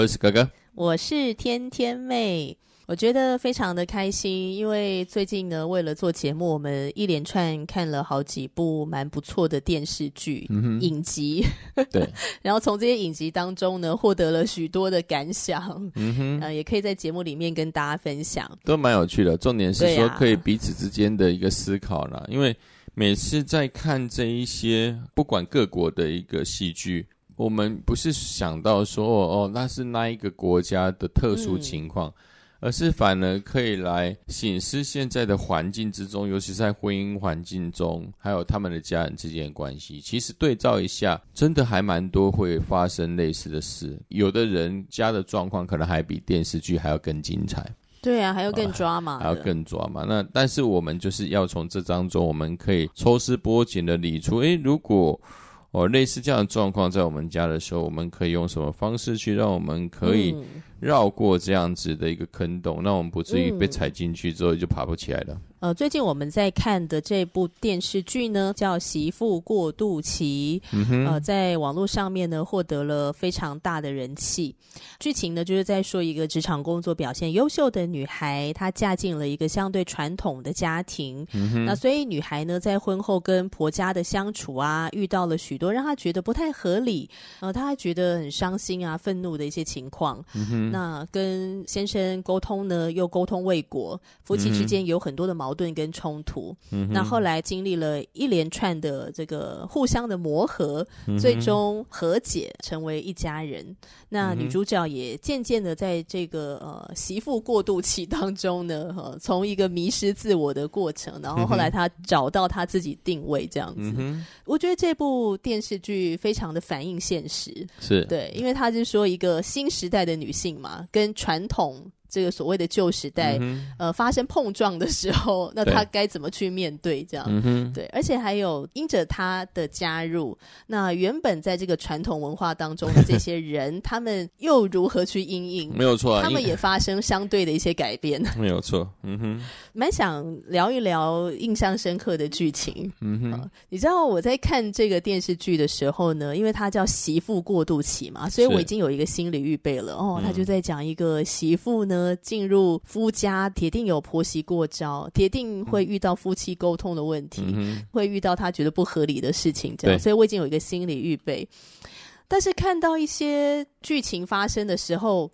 我是哥哥，我是天天妹。我觉得非常的开心，因为最近呢，为了做节目，我们一连串看了好几部蛮不错的电视剧、嗯、影集。对，然后从这些影集当中呢，获得了许多的感想。嗯哼，呃，也可以在节目里面跟大家分享，都蛮有趣的。重点是说，可以彼此之间的一个思考啦。啊、因为每次在看这一些不管各国的一个戏剧，我们不是想到说哦，那是那一个国家的特殊情况。嗯而是反而可以来显示现在的环境之中，尤其是在婚姻环境中，还有他们的家人之间的关系。其实对照一下，真的还蛮多会发生类似的事。有的人家的状况可能还比电视剧还要更精彩。对啊，还要更抓马，还要更抓嘛。那但是我们就是要从这当中，我们可以抽丝剥茧的理出，诶，如果。哦，类似这样的状况在我们家的时候，我们可以用什么方式去让我们可以绕过这样子的一个坑洞，让我们不至于被踩进去之后就爬不起来了。呃，最近我们在看的这部电视剧呢，叫《媳妇过渡期》，嗯，呃，在网络上面呢获得了非常大的人气。剧情呢就是在说一个职场工作表现优秀的女孩，她嫁进了一个相对传统的家庭。嗯，那所以女孩呢在婚后跟婆家的相处啊，遇到了许多让她觉得不太合理，呃，她还觉得很伤心啊、愤怒的一些情况。嗯，那跟先生沟通呢又沟通未果，夫妻之间有很多的矛盾。矛盾跟冲突，嗯、那后来经历了一连串的这个互相的磨合，嗯、最终和解，成为一家人。那女主角也渐渐的在这个呃媳妇过渡期当中呢，呃，从一个迷失自我的过程，然后后来她找到她自己定位这样子。嗯、我觉得这部电视剧非常的反映现实，是。对，因为她是说一个新时代的女性嘛，跟传统。这个所谓的旧时代，嗯、呃，发生碰撞的时候，那他该怎么去面对？这样，对，嗯、哼对，而且还有因着他的加入，那原本在这个传统文化当中的这些人，他们又如何去应应？没有错、啊，他们也发生相对的一些改变。没有错，嗯哼，蛮想聊一聊印象深刻的剧情。嗯哼、呃，你知道我在看这个电视剧的时候呢，因为它叫媳妇过渡期嘛，所以我已经有一个心理预备了。哦，他就在讲一个媳妇呢。呃，进入夫家，铁定有婆媳过招，铁定会遇到夫妻沟通的问题，嗯、会遇到他觉得不合理的事情，这样，所以我已经有一个心理预备。但是看到一些剧情发生的时候，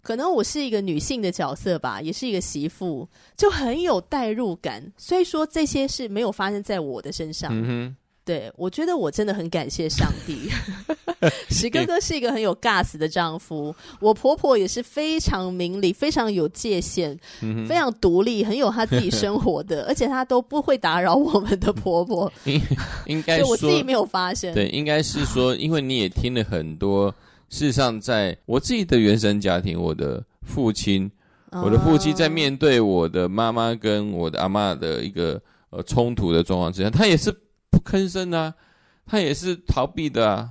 可能我是一个女性的角色吧，也是一个媳妇，就很有代入感。所以说这些事没有发生在我的身上。嗯对，我觉得我真的很感谢上帝。史哥哥是一个很有 gas 的丈夫，我婆婆也是非常明理、非常有界限、嗯、非常独立、很有她自己生活的，而且她都不会打扰我们的婆婆。应应 该说，我自己没有发现。对，应该是说，因为你也听了很多。事实上，在我自己的原生家庭，我的父亲，我的父亲在面对我的妈妈跟我的阿妈的一个呃冲突的状况之下，他也是。吭声啊，他也是逃避的啊。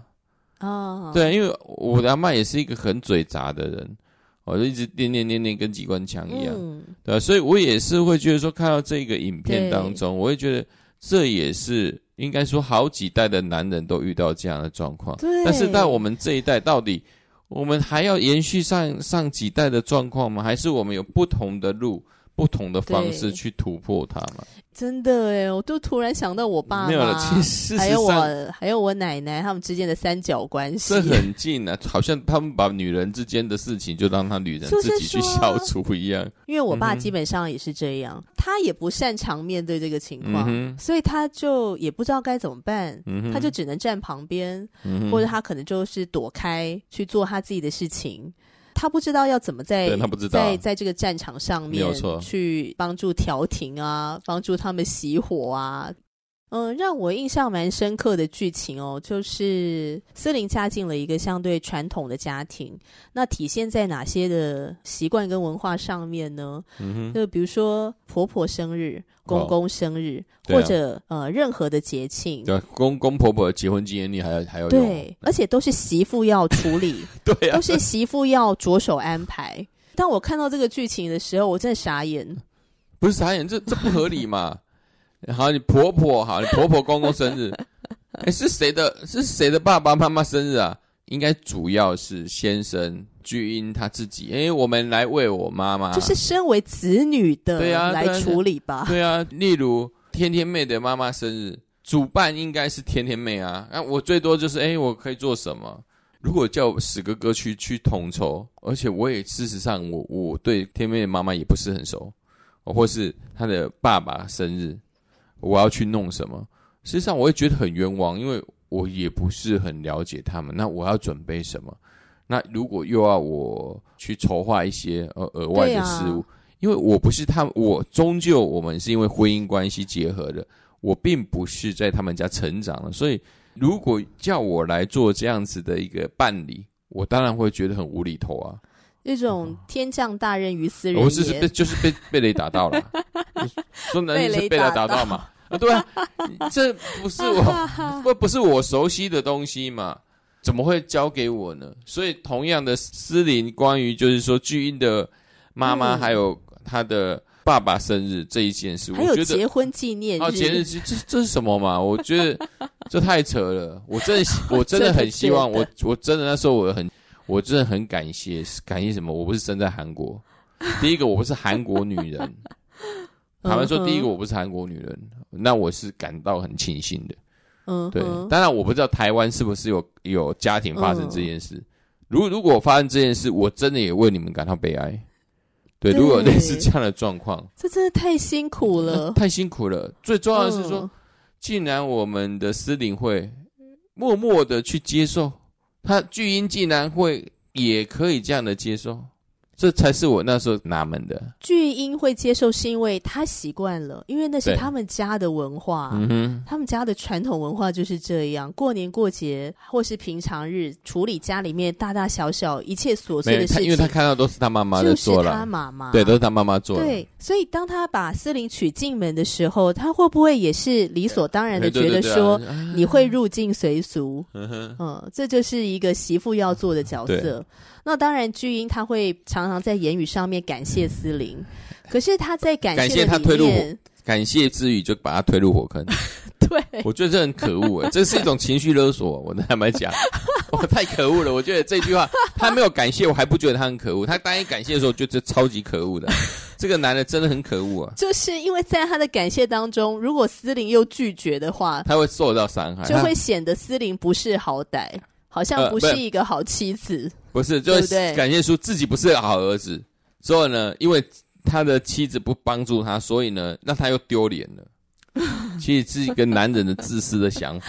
哦，对，因为我的阿嬷也是一个很嘴杂的人，我就一直念念念念，跟机关枪一样，嗯、对，所以我也是会觉得说，看到这个影片当中，我会觉得这也是应该说好几代的男人都遇到这样的状况。对，但是在我们这一代，到底我们还要延续上上几代的状况吗？还是我们有不同的路？不同的方式去突破它嘛？真的哎，我都突然想到我爸妈，没有了。其实还有我，还有我奶奶，他们之间的三角关系，这很近啊，好像他们把女人之间的事情就让他女人自己去消除一样。因为我爸基本上也是这样，嗯、他也不擅长面对这个情况，嗯、所以他就也不知道该怎么办，嗯、他就只能站旁边，嗯、或者他可能就是躲开去做他自己的事情。他不知道要怎么在他不知道在在这个战场上面去帮助调停啊，帮助他们熄火啊。嗯，让我印象蛮深刻的剧情哦，就是思玲嫁进了一个相对传统的家庭，那体现在哪些的习惯跟文化上面呢？嗯哼，就比如说婆婆生日、公公生日，哦、或者、啊、呃任何的节庆，对，公公婆婆的结婚纪念日还要还要对，而且都是媳妇要处理，对、啊，都是媳妇要着手安排。当我看到这个剧情的时候，我真的傻眼，不是傻眼，这这不合理嘛？好，你婆婆好，你婆婆公公生日，哎，是谁的？是谁的爸爸妈妈生日啊？应该主要是先生巨婴他自己。哎，我们来为我妈妈，就是身为子女的，对啊，来处理吧。对啊，例如天天妹的妈妈生日，主办应该是天天妹啊。那我最多就是，哎，我可以做什么？如果叫史哥哥去去统筹，而且我也事实上我我对天妹的妈妈也不是很熟，或是她的爸爸生日。我要去弄什么？实际上我会觉得很冤枉，因为我也不是很了解他们。那我要准备什么？那如果又要我去筹划一些呃额外的事物，啊、因为我不是他们，我终究我们是因为婚姻关系结合的，我并不是在他们家成长的，所以如果叫我来做这样子的一个办理，我当然会觉得很无厘头啊。那种天降大任于斯人也，我是是被就是被被雷打到了，说男人是被雷打到嘛？啊，对啊，这不是我不不是我熟悉的东西嘛？怎么会交给我呢？所以同样的，思林关于就是说巨婴的妈妈还有他的爸爸生日这一件事，还有结婚纪念日啊，节日这这是什么嘛？我觉得 这太扯了，我真的我真的很希望 我我真的那时候我很。我真的很感谢，感谢什么？我不是生在韩国，第一个我不是韩国女人。坦白说，第一个我不是韩国女人，那我是感到很庆幸的。嗯，对。当然，我不知道台湾是不是有有家庭发生这件事。如如果发生这件事，我真的也为你们感到悲哀。对，如果类似这样的状况，这真的太辛苦了，太辛苦了。最重要的是说，竟然我们的司领会默默的去接受。他巨婴竟然会也可以这样的接受，这才是我那时候纳闷的。巨婴会接受是因为他习惯了，因为那是他们家的文化，他们家的传统文化就是这样。过年过节或是平常日，处理家里面大大小小一切琐碎的事情，因为他看到都是他妈妈在做了，他妈妈，对，都是他妈妈做。对，所以当他把思玲娶进门的时候，他会不会也是理所当然的觉得说，你会入境随俗？嗯，这就是一个媳妇要做的角色。那当然，巨婴他会常常在言语上面感谢思玲，可是他在感谢感谢他推入火，感谢之余就把他推入火坑。对，我觉得这很可恶哎，这是一种情绪勒索。我坦白讲，我太可恶了。我觉得这句话他没有感谢，我还不觉得他很可恶。他答应感谢的时候，觉得超级可恶的。这个男的真的很可恶啊！就是因为在他的感谢当中，如果思玲又拒绝的话，他会受到伤害，就会显得思玲不识好歹。好像不是一个好妻子，呃、不，不是，就是感谢说自己不是个好儿子。所以呢，因为他的妻子不帮助他，所以呢，让他又丢脸了。其实是一个男人的自私的想法。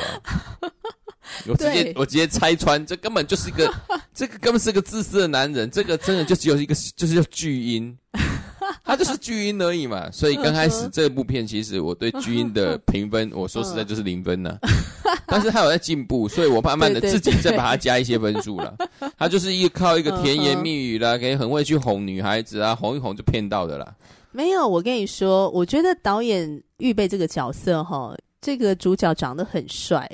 我直接我直接拆穿，这根本就是一个，这个根本是个自私的男人。这个真的就只有一个，就是叫巨婴。他就是巨婴而已嘛，所以刚开始这部片其实我对巨婴的评分，我说实在就是零分呢。但是他有在进步，所以我慢慢的自己再把它加一些分数了。他就是依靠一个甜言蜜语啦，可以很会去哄女孩子啊，哄一哄就骗到的啦。没有，我跟你说，我觉得导演预备这个角色哈，这个主角长得很帅。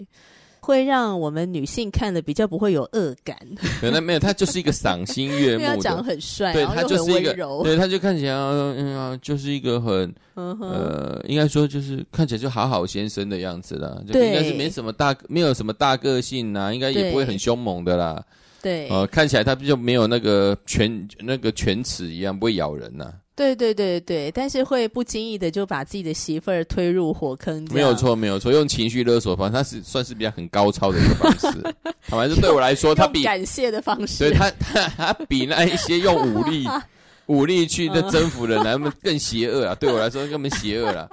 会让我们女性看的比较不会有恶感。可能没有，他就是一个赏心悦目的，长得很帅，对他就是一个，对他就看起来，嗯啊，就是一个很，呃，应该说就是看起来就好好先生的样子啦，就应该是没什么大，没有什么大个性呐，应该也不会很凶猛的啦。对，呃，看起来他就没有那个犬那个犬齿一样，不会咬人呐。对对对对，但是会不经意的就把自己的媳妇儿推入火坑。没有错，没有错，用情绪勒索方式，他是算是比较很高超的一个方式。反正是对我来说，他比感谢的方式，对他他他比那一些用武力 武力去的征服人，他们更邪恶啊！对我来说根本邪恶了。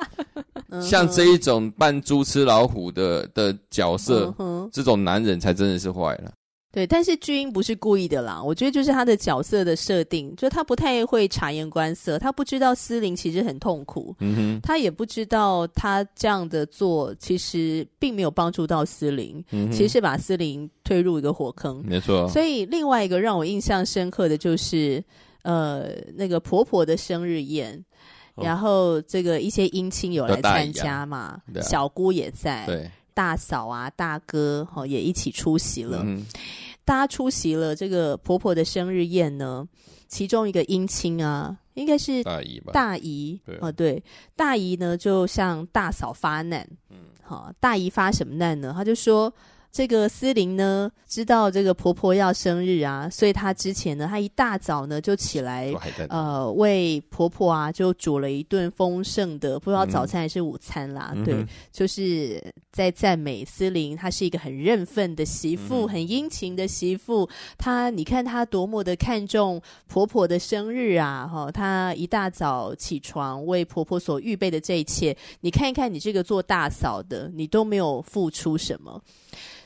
像这一种扮猪吃老虎的的角色，这种男人才真的是坏了。对，但是巨婴不是故意的啦，我觉得就是他的角色的设定，就他不太会察言观色，他不知道司灵其实很痛苦，嗯哼，他也不知道他这样的做其实并没有帮助到司灵，嗯，其实是把司灵推入一个火坑，没错。所以另外一个让我印象深刻的就是，呃，那个婆婆的生日宴，哦、然后这个一些姻亲有来参加嘛，啊、小姑也在，对。大嫂啊，大哥哈、哦、也一起出席了。嗯、大家出席了这个婆婆的生日宴呢，其中一个姻亲啊，应该是大姨吧？大姨啊，哦、对，大姨呢就向大嫂发难。嗯，好，大姨发什么难呢？她就说。这个思玲呢，知道这个婆婆要生日啊，所以她之前呢，她一大早呢就起来，呃，为婆婆啊就煮了一顿丰盛的，不知道早餐还是午餐啦。嗯、对，就是在赞美思玲，她是一个很认份的媳妇，嗯、很殷勤的媳妇。她，你看她多么的看重婆婆的生日啊！哈、哦，她一大早起床为婆婆所预备的这一切，你看一看，你这个做大嫂的，你都没有付出什么。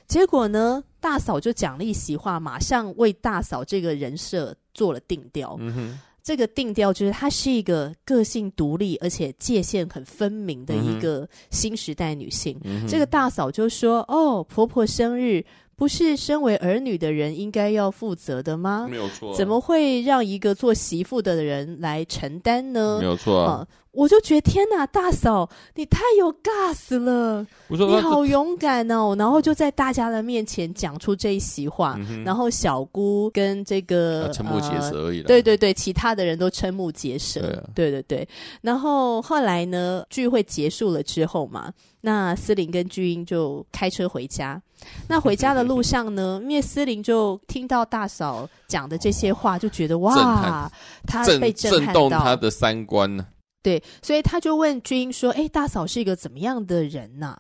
结果呢，大嫂就讲了一席话，马上为大嫂这个人设做了定调。嗯哼，这个定调就是她是一个个性独立，而且界限很分明的一个新时代女性。这个大嫂就说：“哦，婆婆生日。”不是身为儿女的人应该要负责的吗？没有错啊。怎么会让一个做媳妇的人来承担呢？没有错啊。啊我就觉得天哪，大嫂你太有 gas 了，你好勇敢哦！然后就在大家的面前讲出这一席话，嗯、然后小姑跟这个瞠目结舌而已。对对对，其他的人都瞠目结舌。对，啊、对对对。然后后来呢，聚会结束了之后嘛，那司灵跟巨婴就开车回家。那回家的路 上呢，因为司灵就听到大嫂讲的这些话，就觉得哇，撼他被震撼到，他的三观呢。对，所以他就问君英说：“哎，大嫂是一个怎么样的人呢？”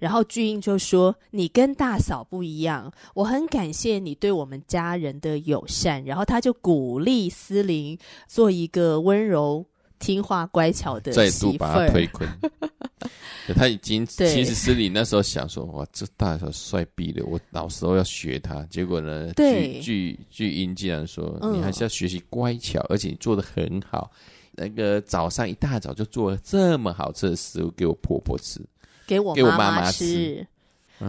然后巨婴就说：“你跟大嫂不一样，我很感谢你对我们家人的友善。”然后他就鼓励思玲做一个温柔、听话、乖巧的媳妇儿，再度把他推 坤。他已经对其实是你那时候想说：“哇，这大小帅毙了，我老时候要学他。”结果呢，对巨巨婴竟然说：“你还是要学习乖巧，嗯、而且你做的很好。”那个早上一大早就做了这么好吃的食物给我婆婆吃，给我妈妈吃。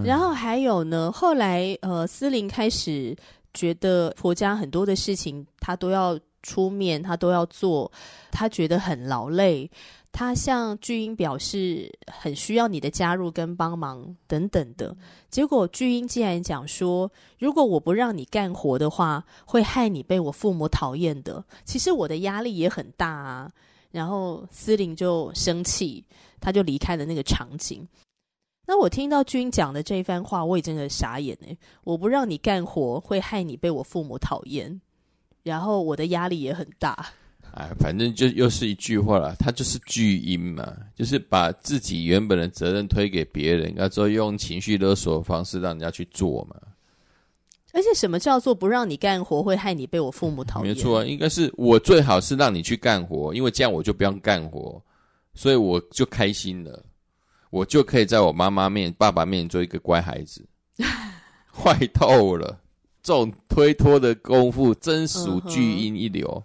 然后还有呢，后来呃，思玲开始觉得婆家很多的事情，她都要出面，她都要做，她觉得很劳累。他向巨婴表示很需要你的加入跟帮忙等等的，结果巨婴竟然讲说：“如果我不让你干活的话，会害你被我父母讨厌的。”其实我的压力也很大啊。然后司令就生气，他就离开了那个场景。那我听到巨婴讲的这一番话，我也真的傻眼哎！我不让你干活，会害你被我父母讨厌，然后我的压力也很大。哎，反正就又是一句话了，他就是巨婴嘛，就是把自己原本的责任推给别人，然后用情绪勒索的方式让人家去做嘛。而且什么叫做不让你干活会害你被我父母讨厌？没错啊，应该是我最好是让你去干活，因为这样我就不用干活，所以我就开心了，我就可以在我妈妈面、爸爸面前做一个乖孩子。坏透了，这种推脱的功夫真属巨婴一流。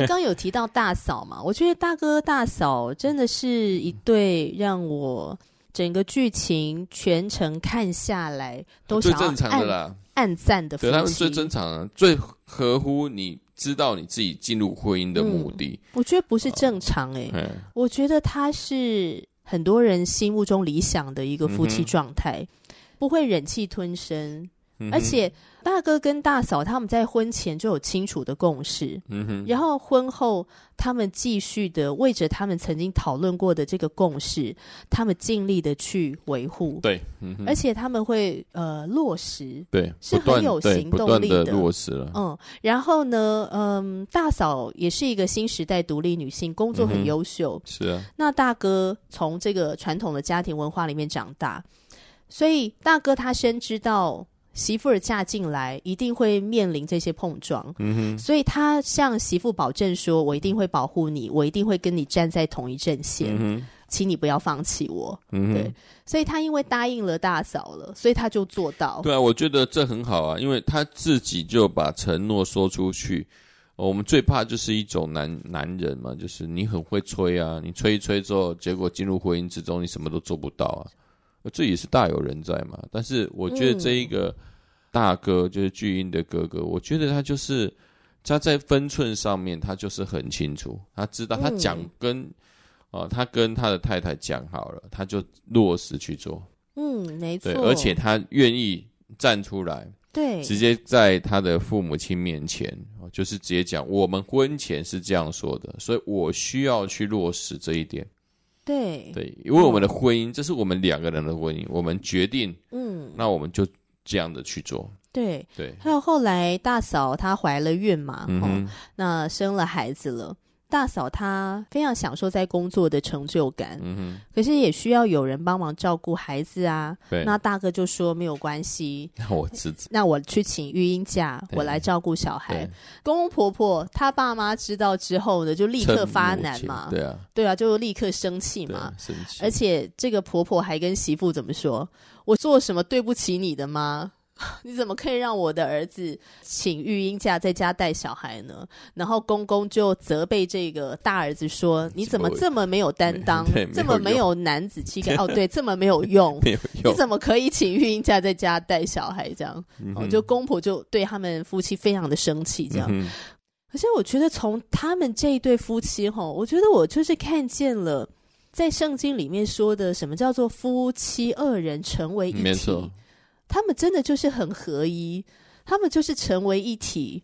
刚刚有提到大嫂嘛，我觉得大哥大嫂真的是一对让我整个剧情全程看下来都最正常的啦，暗赞的夫妻，对他们最正常，最合乎你知道你自己进入婚姻的目的。嗯、我觉得不是正常哎、我觉得他是很多人心目中理想的一个夫妻状态，嗯、不会忍气吞声。而且大哥跟大嫂他们在婚前就有清楚的共识，嗯哼，然后婚后他们继续的为着他们曾经讨论过的这个共识，他们尽力的去维护，对，而且他们会呃落实，对，是很有行动力的，的落实了，嗯，然后呢，嗯，大嫂也是一个新时代独立女性，工作很优秀，是啊，那大哥从这个传统的家庭文化里面长大，所以大哥他深知到。媳妇儿嫁进来，一定会面临这些碰撞，嗯哼，所以他向媳妇保证说：“我一定会保护你，我一定会跟你站在同一阵线，嗯，请你不要放弃我。”嗯哼，对，所以他因为答应了大嫂了，所以他就做到。对啊，我觉得这很好啊，因为他自己就把承诺说出去。我们最怕就是一种男男人嘛，就是你很会吹啊，你吹一吹之后，结果进入婚姻之中，你什么都做不到啊。这也是大有人在嘛，但是我觉得这一个大哥、嗯、就是巨婴的哥哥，我觉得他就是他在分寸上面，他就是很清楚，他知道他讲跟啊、嗯呃，他跟他的太太讲好了，他就落实去做。嗯，没错。对，而且他愿意站出来，对，直接在他的父母亲面前，就是直接讲，我们婚前是这样说的，所以我需要去落实这一点。对。对，因为我们的婚姻，嗯、这是我们两个人的婚姻，我们决定，嗯，那我们就这样的去做。对。对，还有后来大嫂她怀了孕嘛，嗯哦，那生了孩子了。大嫂她非常享受在工作的成就感，嗯哼，可是也需要有人帮忙照顾孩子啊。对，那大哥就说没有关系，那我自己，那我去请育婴假，我来照顾小孩。公公婆婆他爸妈知道之后呢，就立刻发难嘛，对啊，对啊，就立刻生气嘛，生气。而且这个婆婆还跟媳妇怎么说？我做什么对不起你的吗？你怎么可以让我的儿子请育婴假在家带小孩呢？然后公公就责备这个大儿子说：“你怎么这么没有担 当，这么没有男子气概？哦，对，这么没有用，有用，你怎么可以请育婴假在家带小孩？这样，嗯、哦，就公婆就对他们夫妻非常的生气。这样，可是我觉得从他们这一对夫妻，哈，我觉得我就是看见了在圣经里面说的什么叫做夫妻二人成为一体。他们真的就是很合一，他们就是成为一体，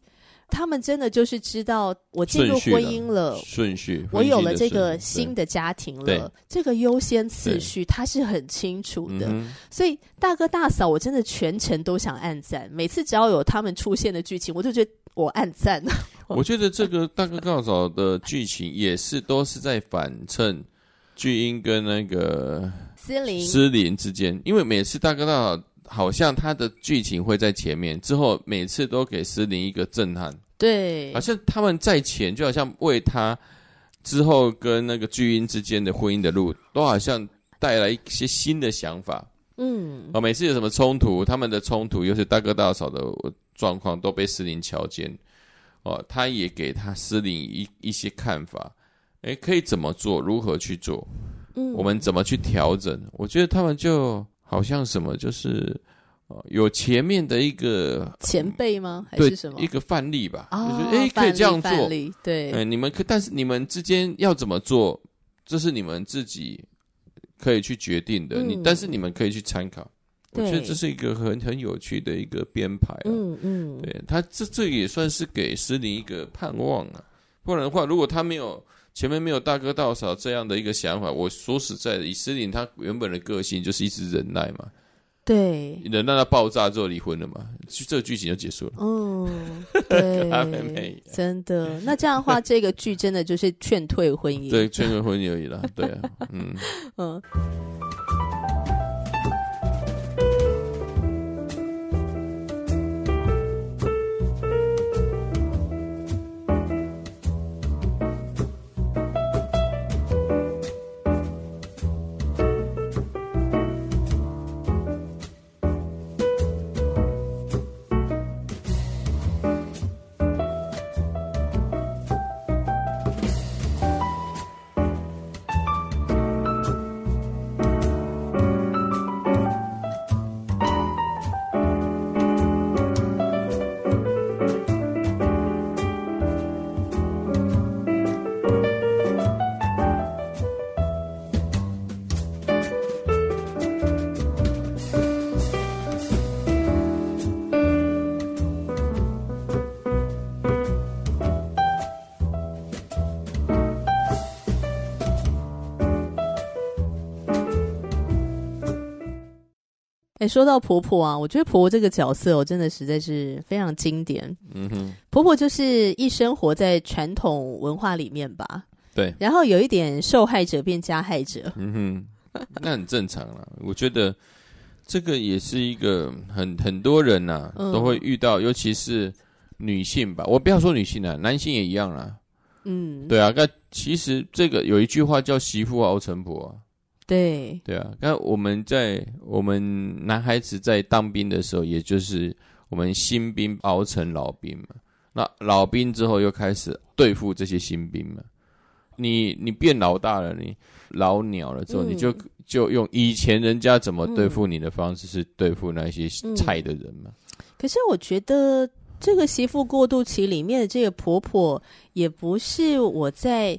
他们真的就是知道我进入婚姻了，顺序，序我有了这个新的家庭了，这个优先次序他是很清楚的。嗯、所以大哥大嫂，我真的全程都想按赞，每次只要有他们出现的剧情，我就觉得我按赞。我觉得这个大哥大嫂的剧情也是都是在反衬巨婴跟那个斯琳斯琳之间，因为每次大哥大嫂。好像他的剧情会在前面，之后每次都给斯林一个震撼。对，好像他们在前，就好像为他之后跟那个巨婴之间的婚姻的路，都好像带来一些新的想法。嗯，哦，每次有什么冲突，他们的冲突又是大哥大嫂的状况，都被斯林瞧见。哦，他也给他斯琳一一些看法，诶，可以怎么做，如何去做？嗯，我们怎么去调整？我觉得他们就。好像什么就是，有前面的一个前辈吗？还是什么一个范例吧？哦、就是哎，可以这样做，对，哎，你们可，但是你们之间要怎么做，这是你们自己可以去决定的。嗯、你但是你们可以去参考，对我觉得这是一个很很有趣的一个编排、啊。嗯嗯，对他这这也算是给诗林一个盼望啊。不然的话，如果他没有。前面没有大哥大嫂这样的一个想法，我说实在的，以斯林他原本的个性就是一直忍耐嘛，对，忍耐到爆炸之后离婚了嘛，这个剧情就结束了。嗯，对，真的。那这样的话，这个剧真的就是劝退婚姻，对，劝退婚姻而已啦。对啊，嗯 嗯。哎，说到婆婆啊，我觉得婆婆这个角色，我真的实在是非常经典。嗯哼，婆婆就是一生活在传统文化里面吧？对。然后有一点受害者变加害者。嗯哼，那很正常啦。我觉得这个也是一个很很多人呐、啊嗯、都会遇到，尤其是女性吧。我不要说女性啊，男性也一样啦。嗯，对啊。那其实这个有一句话叫“媳妇熬成婆”啊。对对啊，那我们在我们男孩子在当兵的时候，也就是我们新兵熬成老兵嘛。那老兵之后又开始对付这些新兵嘛。你你变老大了，你老鸟了之后，嗯、你就就用以前人家怎么对付你的方式，是对付那些菜的人嘛。嗯、可是我觉得这个媳妇过渡期里面的这个婆婆，也不是我在。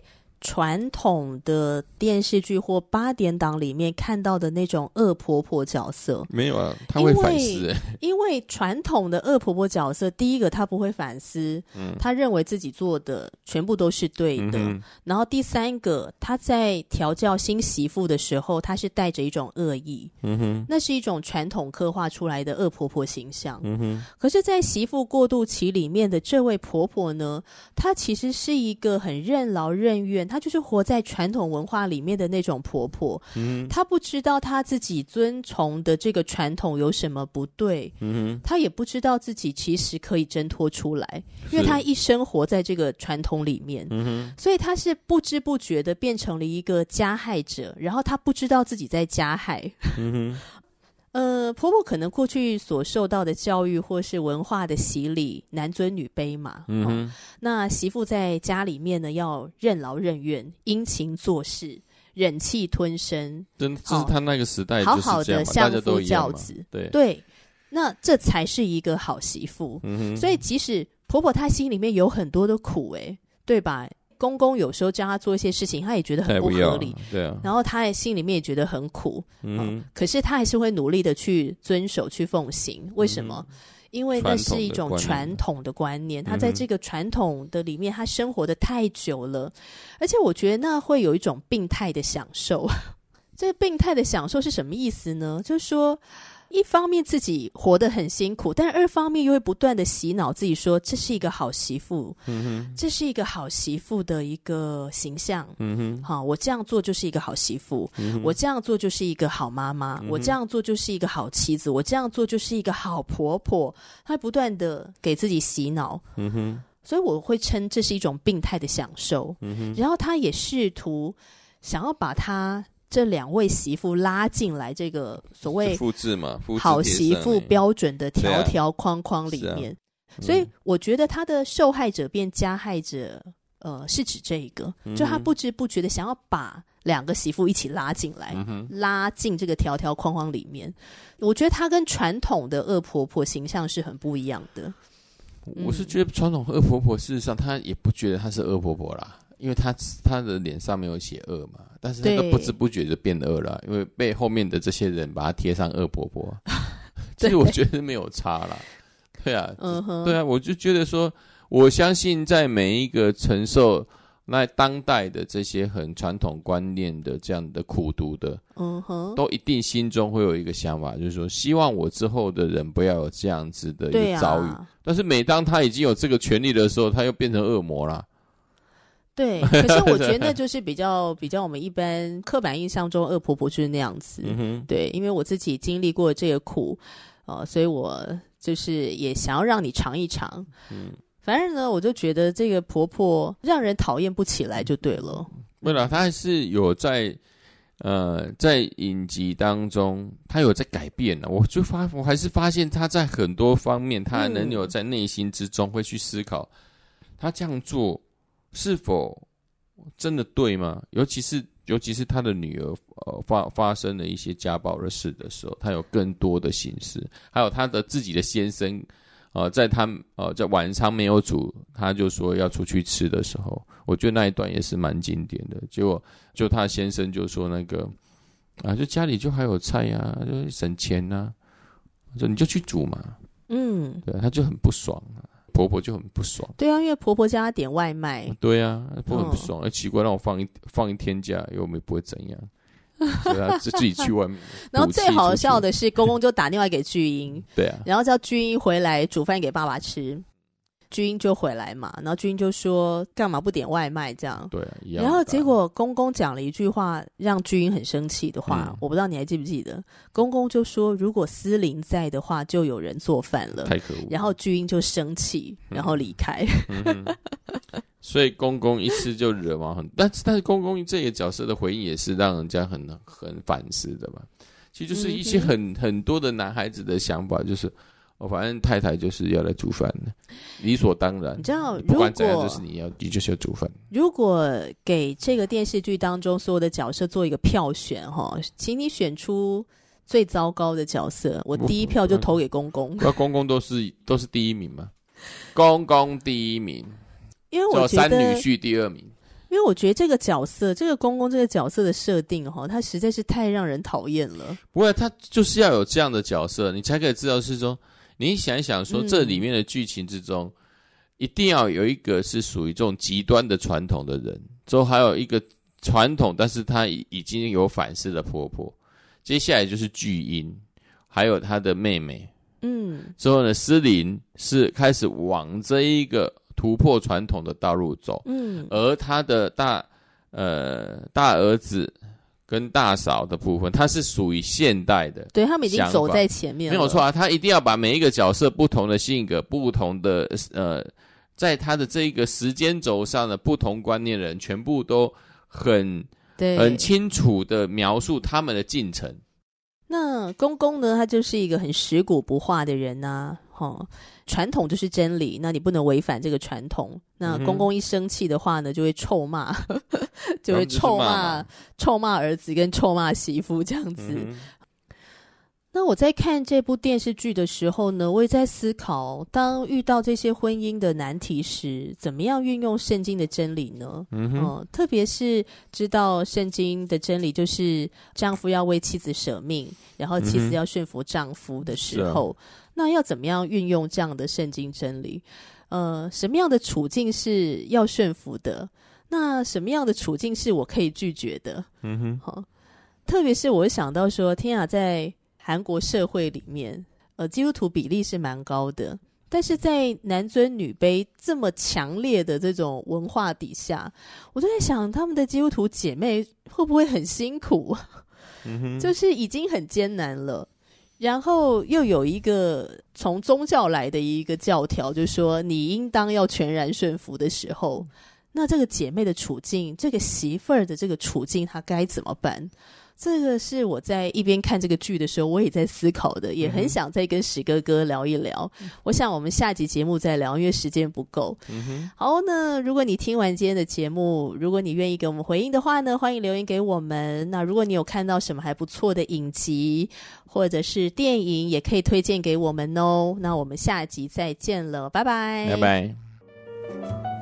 传统的电视剧或八点档里面看到的那种恶婆婆角色，没有啊，她会反思。因为传统的恶婆婆角色，第一个她不会反思，嗯，她认为自己做的全部都是对的。嗯、然后第三个，她在调教新媳妇的时候，她是带着一种恶意，嗯哼，那是一种传统刻画出来的恶婆婆形象，嗯哼。可是，在媳妇过渡期里面的这位婆婆呢，她其实是一个很任劳任怨。她就是活在传统文化里面的那种婆婆，嗯，她不知道她自己遵从的这个传统有什么不对，嗯，她也不知道自己其实可以挣脱出来，因为她一生活在这个传统里面，嗯，所以她是不知不觉的变成了一个加害者，然后她不知道自己在加害，嗯 呃，婆婆可能过去所受到的教育或是文化的洗礼，男尊女卑嘛。嗯那媳妇在家里面呢，要任劳任怨、殷勤做事、忍气吞声。真，这是他那个时代，好好的相夫教子。对对，那这才是一个好媳妇。嗯哼，所以即使婆婆她心里面有很多的苦，哎，对吧？公公有时候叫他做一些事情，他也觉得很不合理，对啊。然后他也心里面也觉得很苦，嗯、哦。可是他还是会努力的去遵守、去奉行。为什么？嗯、因为那是一种传统的观念。他在这个传统的里面，他生活的太久了，而且我觉得那会有一种病态的享受。这个病态的享受是什么意思呢？就是说。一方面自己活得很辛苦，但二方面又会不断的洗脑自己说，这是一个好媳妇，这是一个好媳妇的一个形象，嗯哼，好，我这样做就是一个好媳妇，嗯，我这样做就是一个好妈妈，嗯，我这样做就是一个好妻子，我这样做就是一个好婆婆，她不断的给自己洗脑，嗯哼，所以我会称这是一种病态的享受，嗯哼，然后她也试图想要把他。这两位媳妇拉进来这个所谓复制嘛，好媳妇标准的条条框框里面，啊。啊、所以我觉得他的受害者变加害者，呃，是指这一个，就他不知不觉的想要把两个媳妇一起拉进来，嗯、拉进这个条条框框里面。我觉得他跟传统的恶婆婆形象是很不一样的。我是觉得传统恶婆婆事实上她也不觉得她是恶婆婆啦。因为他他的脸上没有写恶嘛，但是他都不知不觉就变恶了，因为被后面的这些人把他贴上恶婆婆，所以我觉得没有差啦。对啊，嗯哼，对啊，我就觉得说，我相信在每一个承受那当代的这些很传统观念的这样的苦读的，嗯哼，都一定心中会有一个想法，就是说，希望我之后的人不要有这样子的一个遭遇。啊、但是每当他已经有这个权利的时候，他又变成恶魔了。对，可是我觉得那 就是比较比较我们一般刻板印象中恶婆婆就是那样子。嗯，对，因为我自己经历过这个苦，呃，所以我就是也想要让你尝一尝。嗯，反正呢，我就觉得这个婆婆让人讨厌不起来就对了。对了，她还是有在呃在影集当中，她有在改变了。我就发，我还是发现她在很多方面，她还能有在内心之中会去思考，她这样做。是否真的对吗？尤其是尤其是他的女儿呃发发生了一些家暴的事的时候，他有更多的心思，还有他的自己的先生，呃，在他呃在晚餐没有煮，他就说要出去吃的时候，我觉得那一段也是蛮经典的。结果就他先生就说那个啊，就家里就还有菜呀，啊，就省钱呐，啊，说你就去煮嘛，嗯，对，他就很不爽啊。婆婆就很不爽，对啊，因为婆婆叫她点外卖，对啊，婆婆很不爽，哎、嗯，奇怪，让我放一放一天假，又没不会怎样，所以他就自己去外面。然后最好笑的是，公公就打电话给巨婴，对啊，然后叫巨婴回来煮饭给爸爸吃。巨婴就回来嘛，然后巨婴就说：“干嘛不点外卖？”这样对啊，一样。然后结果公公讲了一句话，让巨婴很生气的话，嗯、我不知道你还记不记得？公公就说：“如果司灵在的话，就有人做饭了。”太可恶。然后巨婴就生气，然后离开。嗯嗯、所以公公一次就惹毛很，但是但是公公这个角色的回应也是让人家很很反思的吧？其实就是一些很、嗯、很多的男孩子的想法，就是。我反正太太就是要来煮饭的，理所当然。你知道，不管怎样，就是你要，你就是要煮饭。如果给这个电视剧当中所有的角色做一个票选，哈，请你选出最糟糕的角色，我第一票就投给公公。那公公都是都是第一名吗？公公第一名，因为我觉得三女婿第二名。因为我觉得这个角色，这个公公这个角色的设定，哈，他实在是太让人讨厌了。不过他就是要有这样的角色，你才可以知道是说。你想一想，说这里面的剧情之中，嗯、一定要有一个是属于这种极端的传统的人，之后还有一个传统，但是他已已经有反思的婆婆。接下来就是巨婴，还有他的妹妹。嗯，之后呢，司灵是开始往这一个突破传统的道路走。嗯，而他的大呃大儿子。跟大嫂的部分，它是属于现代的，对，他们已经走在前面了，没有错啊。他一定要把每一个角色不同的性格、不同的呃，在他的这一个时间轴上的不同观念的人，全部都很对很清楚的描述他们的进程。那公公呢？他就是一个很食古不化的人呐、啊，哈，传统就是真理，那你不能违反这个传统。那公公一生气的话呢，就会臭骂，就会臭骂臭骂儿子跟臭骂媳妇这样子。嗯那我在看这部电视剧的时候呢，我也在思考，当遇到这些婚姻的难题时，怎么样运用圣经的真理呢？嗯特别是知道圣经的真理就是丈夫要为妻子舍命，然后妻子要顺服丈夫的时候，嗯、那要怎么样运用这样的圣经真理？呃，什么样的处境是要顺服的？那什么样的处境是我可以拒绝的？嗯哼，好、呃，特别是我想到说，天啊，在韩国社会里面，呃，基督徒比例是蛮高的，但是在男尊女卑这么强烈的这种文化底下，我就在想，他们的基督徒姐妹会不会很辛苦？嗯哼，就是已经很艰难了，然后又有一个从宗教来的一个教条，就是说你应当要全然顺服的时候，那这个姐妹的处境，这个媳妇儿的这个处境，她该怎么办？这个是我在一边看这个剧的时候，我也在思考的，也很想再跟史哥哥聊一聊。嗯、我想我们下集节目再聊，因为时间不够。嗯、好，那如果你听完今天的节目，如果你愿意给我们回应的话呢，欢迎留言给我们。那如果你有看到什么还不错的影集或者是电影，也可以推荐给我们哦。那我们下集再见了，拜拜，拜拜。